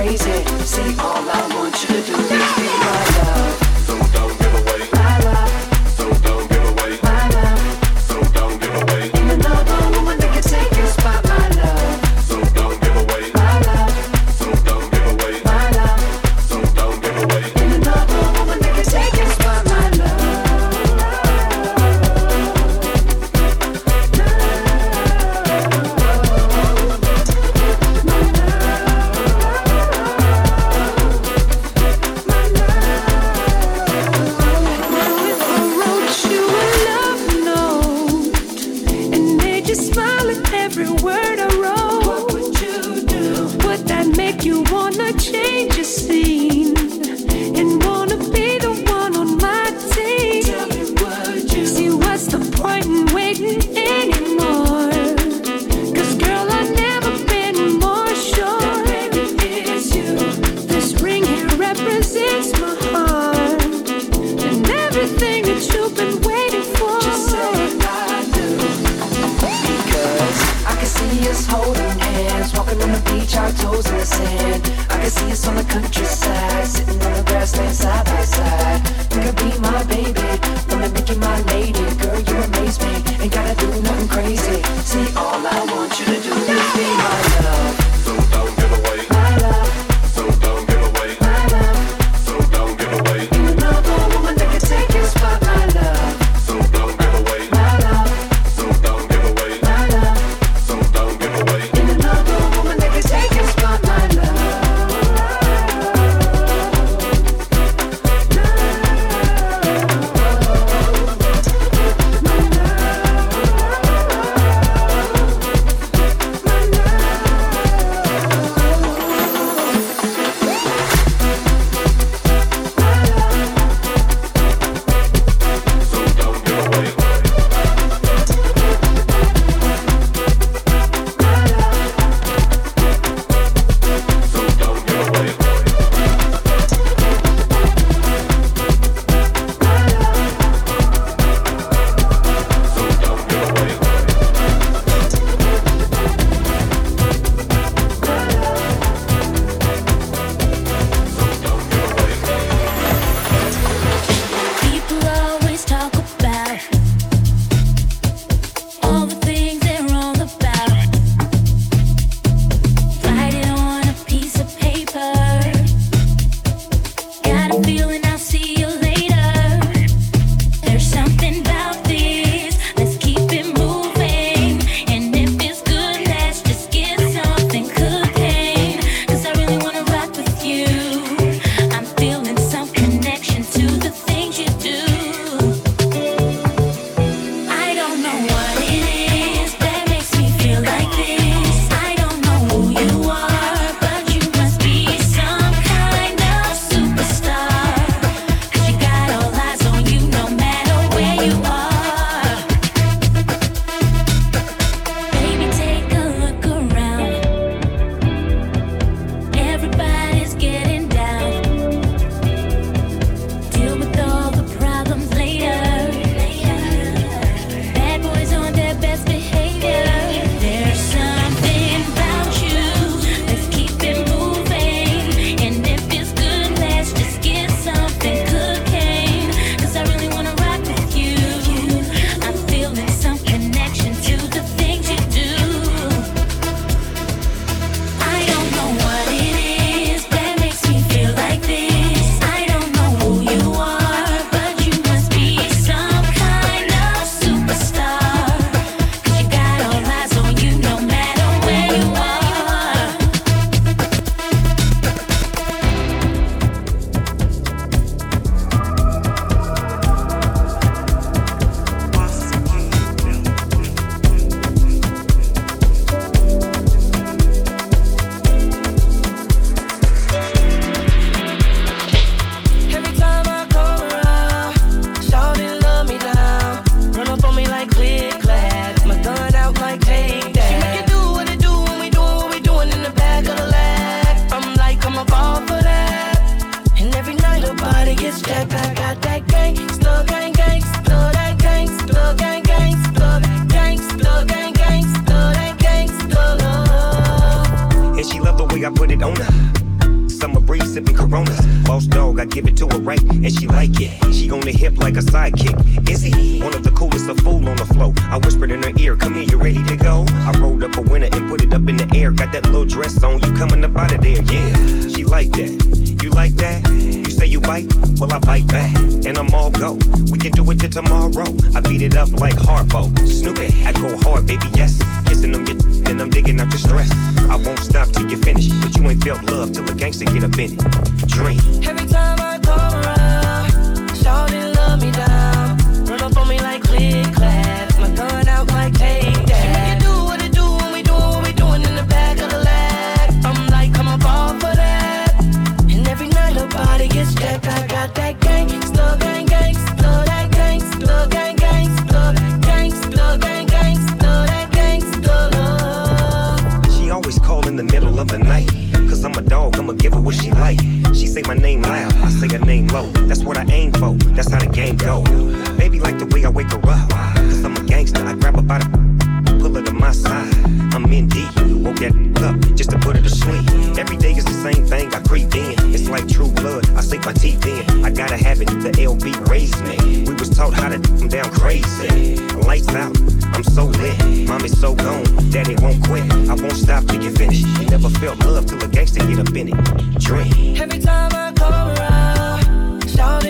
crazy. All I want you to do is be my love. Here, you ready to go?" I rolled up a winner and put it up in the air. Got that little dress on, you coming up out of there? Yeah, she like that. You like that? You say you bite, well I bite back, and I'm all go. We can do it till tomorrow. I beat it up like Harpo. Snoopy, I go hard, baby, yes. Kissing them, then I'm digging out your stress. I won't stop till you finish, but you ain't felt love till a gangster get up in it. Dream. Every time I come around, shout love me down. Run up on me like click of the night. Cause I'm a dog, I'ma give her what she like. She say my name loud, I say her name low. That's what I aim for, that's how the game go. Baby like the way I wake her up. Cause I'm a gangster, I grab her by the pull her to my side. I'm in deep, woke that up just to put her to sleep. Every day is the same thing, I creep in. It's like true blood, I sink my teeth in. I gotta have it, the LB raised me. We was taught how to come down crazy. Lights out, I'm so lit. Mommy's so gone, daddy won't quit. I won't stop till you finish. You never felt love till a gangster get up in it. Dream. Every time I come around, shout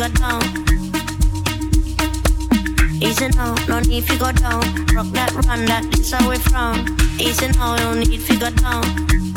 figure down. Easy now, no need figure down. Rock that, run that, this how we from. Easy now, no need figure down.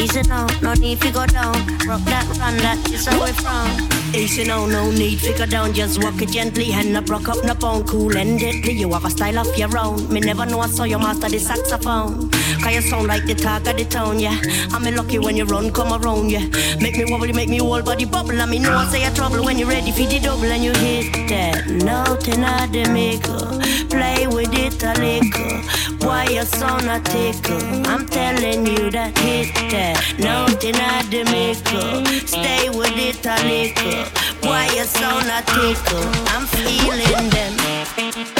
Easy now, no need to go down. Rock that, run that, away from. Easy now, no need to go down. Just walk it gently, hand up, rock up, no bone, cool and deadly. You have a style of your own. Me never know I saw your master the saxophone. Cause you sound like the talk of the town, yeah. I'm lucky when you run, come around, yeah. Make me wobble, make me whole body bubble. I mean, know I say a trouble when you're ready for the double and you hit that note in the maker. Play with it a little. Why you sound a tickle? I'm telling you that hit that. Nothing I the. Stay with it a little. Why you so not tickle? I'm feeling them.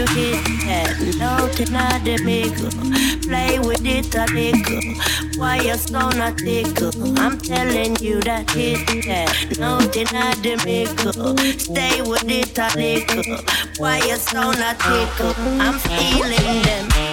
you hit that note in the maker, play with it a little. Why you so not tickle? I'm telling you that hit that note in the maker, stay with it a little. Why you so not tickle? I'm feeling them.